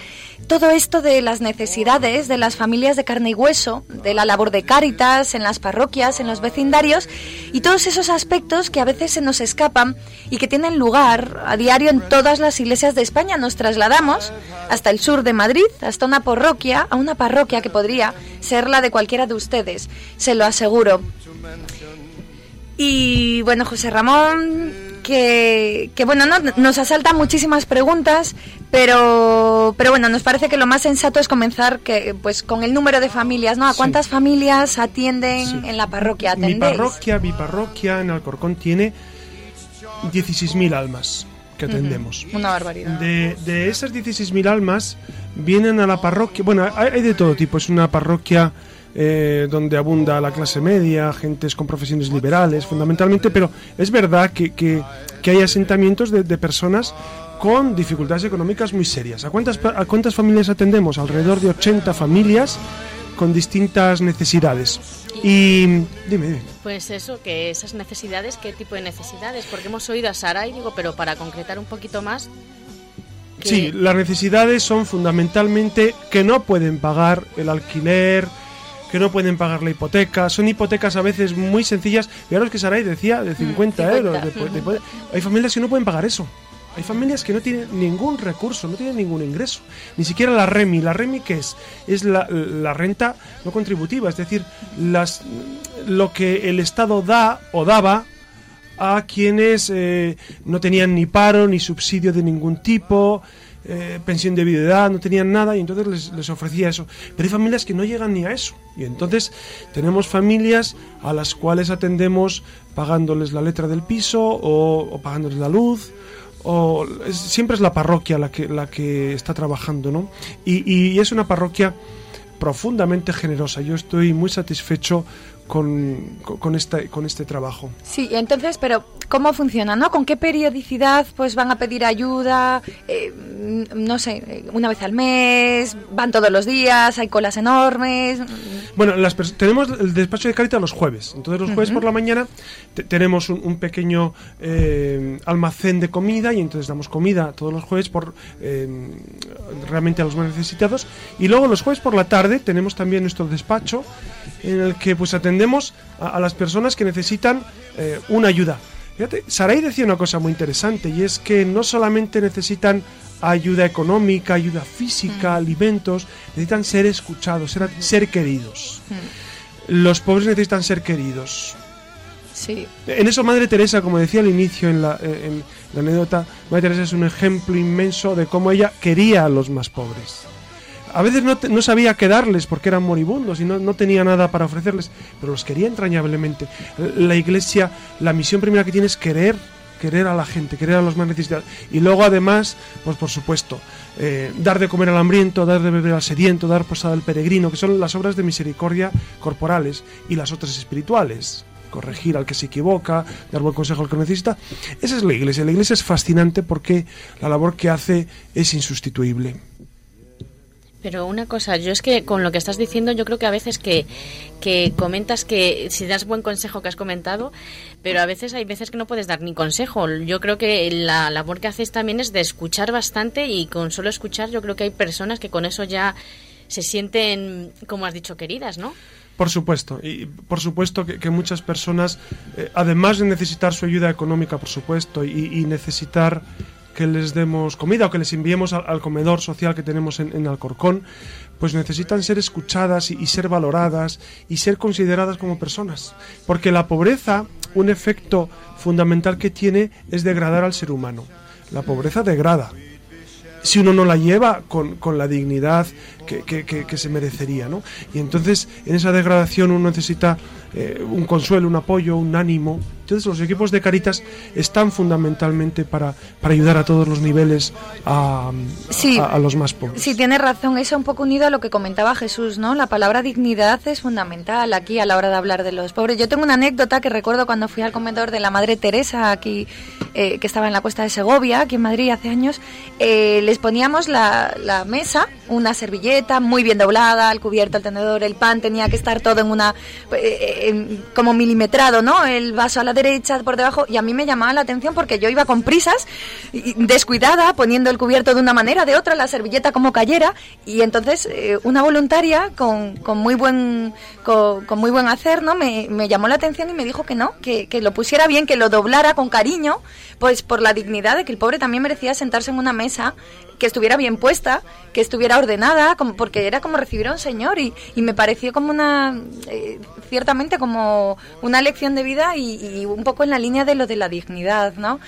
todo esto de las necesidades de las familias de carne y hueso, de la labor de cáritas en las parroquias, en los vecindarios y todos esos aspectos que a veces se nos escapan y que tienen lugar a diario en todas las iglesias de España. Nos trasladamos hasta el sur de Madrid, hasta una parroquia, a una parroquia que podría ser la de cualquiera de ustedes, se lo aseguro. Y bueno, José Ramón que, bueno, no, nos asaltan muchísimas preguntas, pero, pero bueno, nos parece que lo más sensato es comenzar que, pues, con el número de familias, ¿no? ¿A cuántas familias atienden en la parroquia?
Mi parroquia, mi parroquia en Alcorcón tiene 16.000 almas que atendemos.
Una barbaridad.
De, de esas 16.000 almas vienen a la parroquia, bueno, hay de todo tipo, es una parroquia eh, donde abunda la clase media, gentes con profesiones liberales, fundamentalmente, pero es verdad que, que, hay asentamientos de, personas con dificultades económicas muy serias. ¿A cuántas, ¿A cuántas familias atendemos? Alrededor de 80 familias con distintas necesidades. Y dime, dime.
Pues eso, que esas necesidades, ¿qué tipo de necesidades? Porque hemos oído a Sara y digo, pero para concretar un poquito más.
Sí, las necesidades son fundamentalmente que no pueden pagar el alquiler, que no pueden pagar la hipoteca. Son hipotecas a veces muy sencillas. Es que Saray decía de 50 mm, euros. hay familias que no pueden pagar eso. Hay familias que no tienen ningún recurso, no tienen ningún ingreso, ni siquiera la REMI. ¿La REMI qué es? Es la, la renta no contributiva, es decir, las, lo que el Estado da o daba a quienes eh, no tenían ni paro ni subsidio de ningún tipo, eh, pensión de viudedad, no tenían nada y entonces les, les, ofrecía eso. Pero hay familias que no llegan ni a eso. Y entonces tenemos familias a las cuales atendemos pagándoles la letra del piso o, pagándoles la luz. O, siempre es la parroquia la que, la que está trabajando, ¿no? Y, y es una parroquia profundamente generosa. Yo estoy muy satisfecho con, con, este, con este trabajo.
Sí, entonces, pero ¿cómo funciona? ¿no? ¿Con qué periodicidad pues van a pedir ayuda? Eh, no sé, una vez al mes, van todos los días, hay colas enormes.
Bueno, las tenemos el despacho de Caritas los jueves. Entonces los jueves uh -huh. por la mañana tenemos un, un pequeño eh, almacén de comida y entonces damos comida todos los jueves por eh, realmente a los más necesitados. Y luego los jueves por la tarde tenemos también nuestro despacho en el que pues atendemos a, a las personas que necesitan eh, una ayuda. Fíjate, Saray decía una cosa muy interesante y es que no solamente necesitan ayuda económica, ayuda física, mm. alimentos, necesitan ser escuchados, ser, ser queridos. Mm. Los pobres necesitan ser queridos.
Sí.
En eso Madre Teresa, como decía al inicio en la, en la anécdota, Madre Teresa es un ejemplo inmenso de cómo ella quería a los más pobres a veces no, no, sabía qué darles porque eran moribundos y no, no, tenía nada para ofrecerles, pero los quería entrañablemente. La iglesia, la misión primera que tiene es querer, querer a la gente, querer a los más necesitados. Y luego además, pues por supuesto, eh, dar de comer al hambriento, dar de beber al sediento, dar posada al peregrino, que son las obras de misericordia corporales y las otras espirituales corregir al que se equivoca, dar buen consejo al que necesita. Esa es la iglesia. La iglesia es fascinante porque la labor que hace es insustituible.
Pero una cosa, yo es que con lo que estás diciendo, yo creo que a veces que, que comentas que si das buen consejo que has comentado, pero a veces hay veces que no puedes dar ni consejo. Yo creo que la labor que haces también es de escuchar bastante y con solo escuchar yo creo que hay personas que con eso ya se sienten, como has dicho, queridas, ¿no?
Por supuesto, y por supuesto que, que muchas personas, eh, además de necesitar su ayuda económica, por supuesto, y, y necesitar que les demos comida o que les enviemos al, comedor social que tenemos en, en, Alcorcón, pues necesitan ser escuchadas y, ser valoradas y ser consideradas como personas. Porque la pobreza, un efecto fundamental que tiene es degradar al ser humano. La pobreza degrada. Si uno no la lleva con, con la dignidad que, que, que, se merecería, ¿no? Y entonces en esa degradación uno necesita eh, un consuelo, un apoyo, un ánimo. Entonces los equipos de Caritas están fundamentalmente para, para ayudar a todos los niveles a,
sí,
a, a, los más pobres.
Sí, tiene razón. Eso un poco unido a lo que comentaba Jesús, ¿no? La palabra dignidad es fundamental aquí a la hora de hablar de los pobres. Yo tengo una anécdota que recuerdo cuando fui al comedor de la Madre Teresa aquí, eh, que estaba en la cuesta de Segovia, aquí en Madrid hace años. Eh, les poníamos la, la mesa, una servilleta muy bien doblada, el cubierto, el tenedor, el pan, tenía que estar todo en una... Eh, como milimetrado, ¿no? El vaso a la derecha, por debajo, y a mí me llamaba la atención porque yo iba con prisas, descuidada, poniendo el cubierto de una manera, de otra, la servilleta como cayera, y entonces eh, una voluntaria con, con muy buen con, con, muy buen hacer, ¿no? Me, me, llamó la atención y me dijo que no, que, que, lo pusiera bien, que lo doblara con cariño, pues por la dignidad de que el pobre también merecía sentarse en una mesa que estuviera bien puesta, que estuviera ordenada, como, porque era como recibir a un señor y, y me pareció como una, eh, ciertamente como una lección de vida y, y, un poco en la línea de lo de la dignidad, ¿no?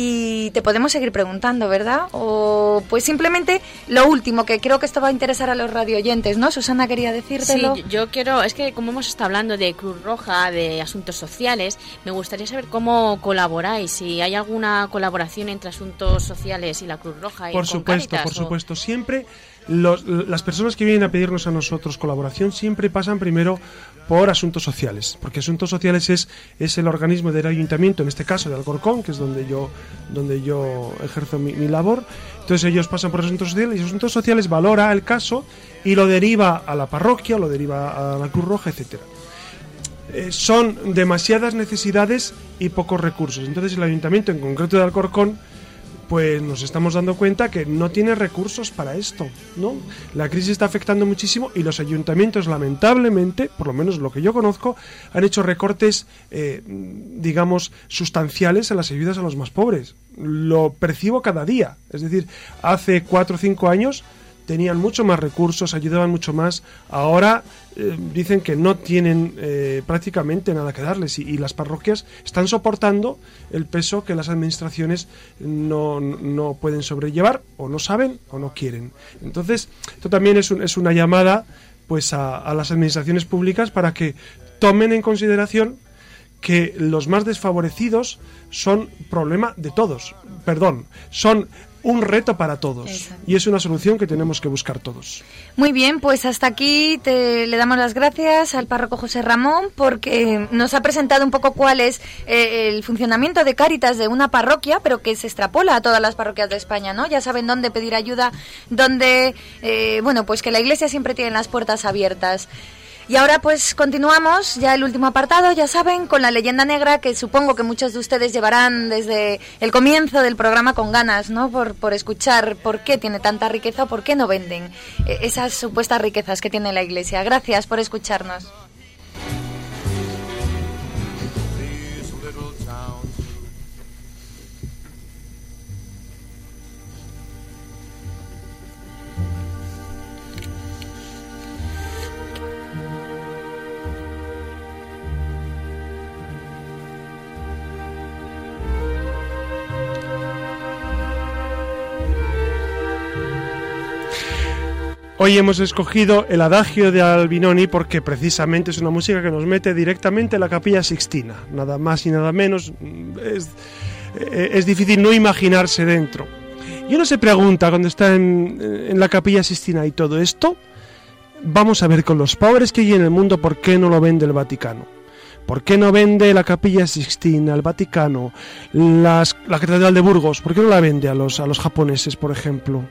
Y te podemos seguir preguntando, ¿verdad? O pues simplemente lo último, que creo que esto va a interesar a los radioyentes, ¿no? Susana quería decírtelo.
Sí, yo quiero, es que como hemos estado hablando de Cruz Roja, de asuntos sociales, me gustaría saber cómo colaboráis, si hay alguna colaboración entre asuntos sociales y la Cruz Roja. Y
Por supuesto supuesto, por supuesto. Siempre los, las personas que vienen a pedirnos a nosotros colaboración siempre pasan primero por asuntos sociales, porque asuntos sociales es, es el organismo del ayuntamiento, en este caso de Alcorcón, que es donde yo, donde yo ejerzo mi, labor. Entonces ellos pasan por asuntos sociales y asuntos sociales valora el caso y lo deriva a la parroquia, lo deriva a la Cruz Roja, etcétera. Eh, son demasiadas necesidades y pocos recursos. Entonces el ayuntamiento, en concreto de Alcorcón, pues nos estamos dando cuenta que no tiene recursos para esto, ¿no? La crisis está afectando muchísimo y los ayuntamientos, lamentablemente, por lo menos lo que yo conozco, han hecho recortes, eh, digamos, sustanciales en las ayudas a los más pobres. Lo percibo cada día. Es decir, hace cuatro o cinco años tenían mucho más recursos, ayudaban mucho más. Ahora eh, dicen que no tienen eh, prácticamente nada que darles y, las parroquias están soportando el peso que las administraciones no, no, pueden sobrellevar o no saben o no quieren. Entonces, esto también es, es una llamada pues a, a las administraciones públicas para que tomen en consideración que los más desfavorecidos son problema de todos, perdón, son un reto para todos y es una solución que tenemos que buscar todos.
Muy bien, pues hasta aquí te, le damos las gracias al párroco José Ramón porque nos ha presentado un poco cuál es eh, el funcionamiento de Cáritas de una parroquia, pero que se extrapola a todas las parroquias de España, ¿no? Ya saben dónde pedir ayuda, dónde, eh, bueno, pues que la Iglesia siempre tiene las puertas abiertas. Y ahora pues continuamos, ya el último apartado, ya saben, con la leyenda negra que supongo que muchos de ustedes llevarán desde el comienzo del programa con ganas, ¿no? Por, por escuchar por qué tiene tanta riqueza o por qué no venden eh, esas supuestas riquezas que tiene la Iglesia. Gracias por escucharnos.
Hoy hemos escogido el adagio de Albinoni porque precisamente es una música que nos mete directamente en la capilla sixtina, nada más y nada menos. Es, es difícil no imaginarse dentro. Y uno se pregunta cuando está en, en la capilla sixtina y todo esto, vamos a ver con los pobres que hay en el mundo, ¿por qué no lo vende el Vaticano? ¿Por qué no vende la Capilla Sixtina, el Vaticano, la Catedral de Burgos? ¿Por qué no la vende a los, a los japoneses, por ejemplo?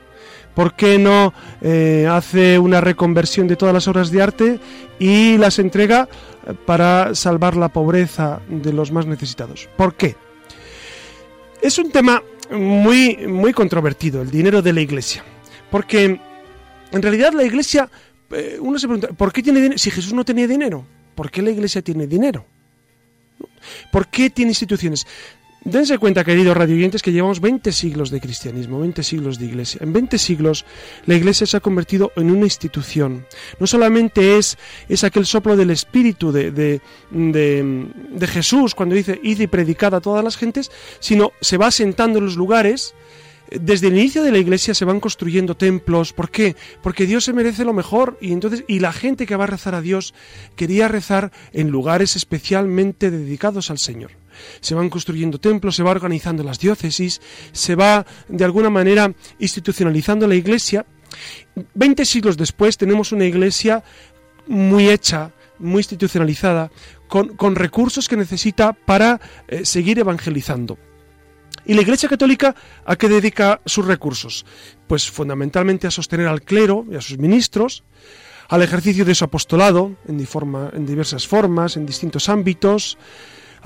¿Por qué no eh, hace una reconversión de todas las obras de arte y las entrega eh, para salvar la pobreza de los más necesitados? ¿Por qué? Es un tema muy, muy controvertido, el dinero de la Iglesia. Porque en realidad la Iglesia, eh, uno se pregunta, ¿por qué tiene dinero? Si Jesús no tenía dinero, ¿por qué la Iglesia tiene dinero? ¿Por qué tiene instituciones? Dense cuenta, queridos radioyentes, que llevamos 20 siglos de cristianismo, 20 siglos de iglesia. En 20 siglos la iglesia se ha convertido en una institución. No solamente es, es aquel soplo del espíritu de, de, de, Jesús cuando dice, id y predicad a todas las gentes, sino se va sentando en los lugares desde el inicio de la iglesia se van construyendo templos. ¿Por qué? Porque Dios se merece lo mejor y entonces y la gente que va a rezar a Dios quería rezar en lugares especialmente dedicados al Señor. Se van construyendo templos, se va organizando las diócesis, se va de alguna manera institucionalizando la iglesia. Veinte siglos después tenemos una iglesia muy hecha, muy institucionalizada, con, con recursos que necesita para eh, seguir evangelizando. ¿Y la Iglesia Católica a qué dedica sus recursos? Pues fundamentalmente a sostener al clero y a sus ministros, al ejercicio de su apostolado en, en diversas formas, en distintos ámbitos,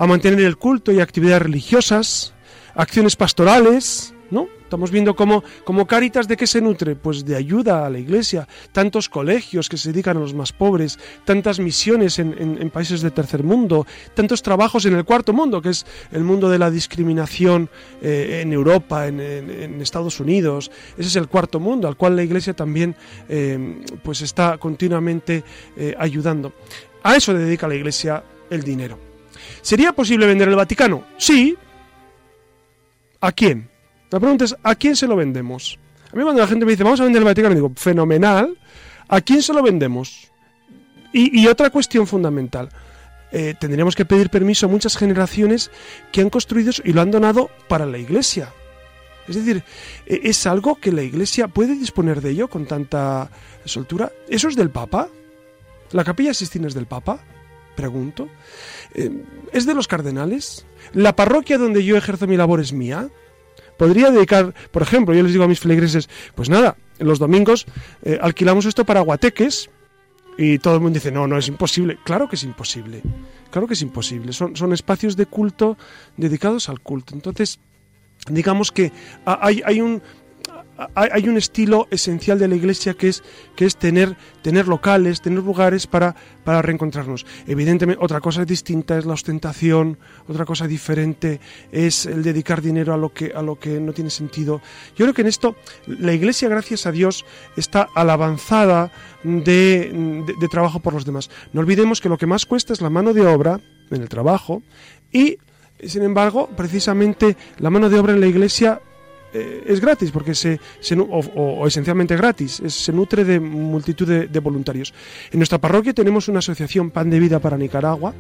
a mantener el culto y actividades religiosas, acciones pastorales, ¿no? Estamos viendo cómo, cómo Cáritas de qué se nutre, pues de ayuda a la iglesia, tantos colegios que se dedican a los más pobres, tantas misiones en, países de tercer mundo, tantos trabajos en el cuarto mundo, que es el mundo de la discriminación eh, en Europa, en, Estados Unidos. Ese es el cuarto mundo, al cual la iglesia también eh, pues está continuamente eh, ayudando. A eso dedica la iglesia el dinero. ¿Sería posible vender el Vaticano? Sí. ¿A quién? La pregunta es, ¿a quién se lo vendemos? A mí cuando la gente me dice, vamos a vender el Vaticano, digo, fenomenal, ¿a quién se lo vendemos? Y, otra cuestión fundamental, eh, tendríamos que pedir permiso a muchas generaciones que han construido y lo han donado para la Iglesia. Es decir, eh, ¿es algo que la Iglesia puede disponer de ello con tanta soltura? ¿Eso es del Papa? ¿La capilla Sistina es del Papa? Pregunto. Eh, ¿Es de los cardenales? ¿La parroquia donde yo ejerzo mi labor es mía? podría dedicar, por ejemplo, yo les digo a mis feligreses, pues nada, los domingos eh, alquilamos esto para guateques y todo el mundo dice, no, no, es imposible. Claro que es imposible, claro que es imposible. Son, son espacios de culto dedicados al culto. Entonces, digamos que hay, hay un hay, un estilo esencial de la iglesia que es, que es tener, tener locales, tener lugares para, para reencontrarnos. Evidentemente, otra cosa distinta es la ostentación, otra cosa diferente es el dedicar dinero a lo que, a lo que no tiene sentido. Yo creo que en esto la iglesia, gracias a Dios, está a la avanzada de, de trabajo por los demás. No olvidemos que lo que más cuesta es la mano de obra en el trabajo y sin embargo, precisamente la mano de obra en la iglesia eh, es gratis, porque se, o, esencialmente gratis, se nutre de multitud de, voluntarios. En nuestra parroquia tenemos una asociación Pan de Vida para Nicaragua.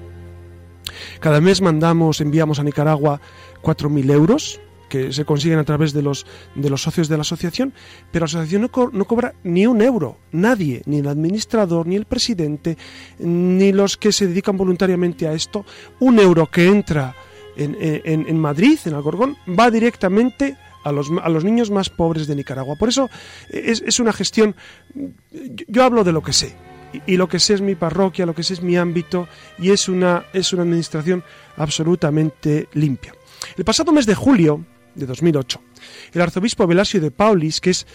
Cada mes mandamos, enviamos a Nicaragua 4.000 euros que se consiguen a través de los, de los socios de la asociación, pero la asociación no, cobra ni un euro, nadie, ni el administrador, ni el presidente, ni los que se dedican voluntariamente a esto, un euro que entra en, en, en Madrid, en Algorgón, va directamente a los, a los niños más pobres de Nicaragua. Por eso es, es una gestión, yo, hablo de lo que sé, y, lo que sé es mi parroquia, lo que sé es mi ámbito, y es una, es una administración absolutamente limpia. El pasado mes de julio de 2008, el arzobispo Velasio de Paulis, que es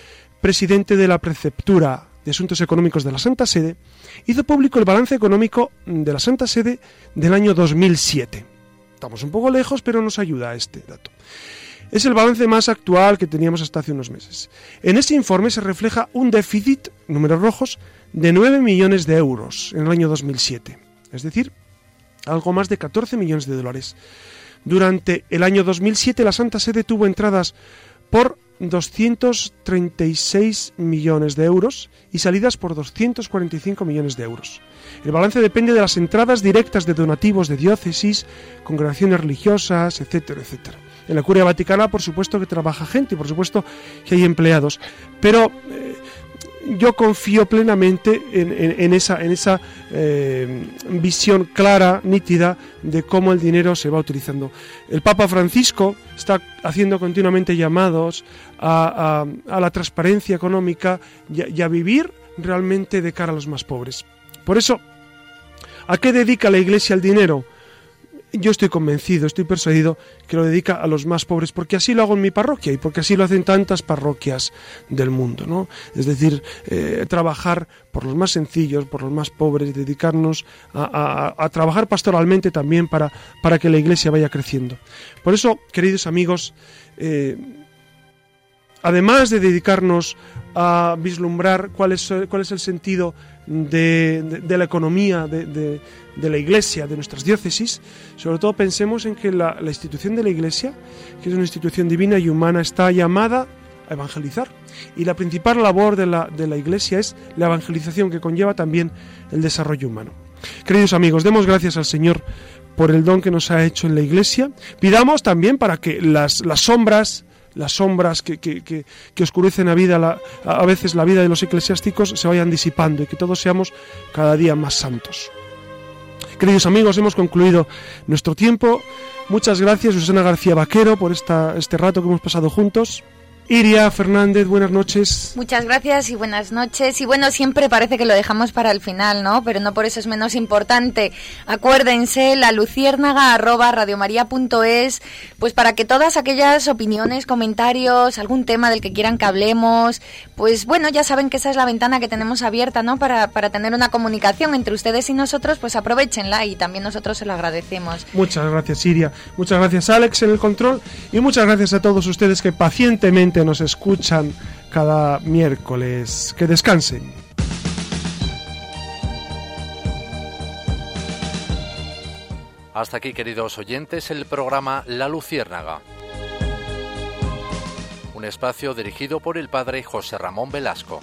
presidente de la preceptura de Asuntos Económicos de la Santa Sede, hizo público el balance económico de la Santa Sede del año 2007. Estamos un poco lejos, pero nos ayuda este dato. Es el balance más actual que teníamos hasta hace unos meses. En ese informe se refleja un déficit, números rojos, de 9 millones de euros en el año 2007, es decir, algo más de 14 millones de dólares. Durante el año 2007 la Santa Sede tuvo entradas por 236 millones de euros y salidas por 245 millones de euros. El balance depende de las entradas directas de donativos de diócesis, congregaciones religiosas, etcétera, etcétera. En la Curia Vaticana, por supuesto que trabaja gente y por supuesto que hay empleados. Pero eh, yo confío plenamente en, esa, en esa eh, visión clara, nítida, de cómo el dinero se va utilizando. El Papa Francisco está haciendo continuamente llamados a, la transparencia económica y a vivir realmente de cara a los más pobres. Por eso, ¿a qué dedica la Iglesia el dinero? Yo estoy convencido, estoy persuadido que lo dedica a los más pobres, porque así lo hago en mi parroquia y porque así lo hacen tantas parroquias del mundo, ¿no? Es decir, eh, trabajar por los más sencillos, por los más pobres, dedicarnos a, trabajar pastoralmente también para, para, que la iglesia vaya creciendo. Por eso, queridos amigos, eh, además de dedicarnos a vislumbrar cuál es, cuál es el sentido de, la economía de, la Iglesia, de nuestras diócesis, sobre todo pensemos en que la, institución de la Iglesia, que es una institución divina y humana, está llamada a evangelizar. Y la principal labor de la, Iglesia es la evangelización, que conlleva también el desarrollo humano. Queridos amigos, demos gracias al Señor por el don que nos ha hecho en la Iglesia. Pidamos también para que las sombras, las sombras que, que, oscurecen a, vida, a veces la vida de los eclesiásticos se vayan disipando y que todos seamos cada día más santos. Queridos amigos, hemos concluido nuestro tiempo. Muchas gracias, Susana García Vaquero, por esta, este rato que hemos pasado juntos. Iria Fernández, buenas noches.
Muchas gracias y buenas noches. Y bueno, siempre parece que lo dejamos para el final, ¿no? Pero no por eso es menos importante. Acuérdense, la luciérnaga arroba radiomaria.es, pues para que todas aquellas opiniones, comentarios, algún tema del que quieran que hablemos, pues bueno, ya saben que esa es la ventana que tenemos abierta, ¿no? Para, para tener una comunicación entre ustedes y nosotros, pues aprovechenla y también nosotros se lo agradecemos.
Muchas gracias, Iria. Muchas gracias, Alex, en el control. Y muchas gracias a todos ustedes que pacientemente nos escuchan cada miércoles. Que descansen.
Hasta aquí, queridos oyentes, el programa La Luciérnaga. Un espacio dirigido por el padre José Ramón Velasco.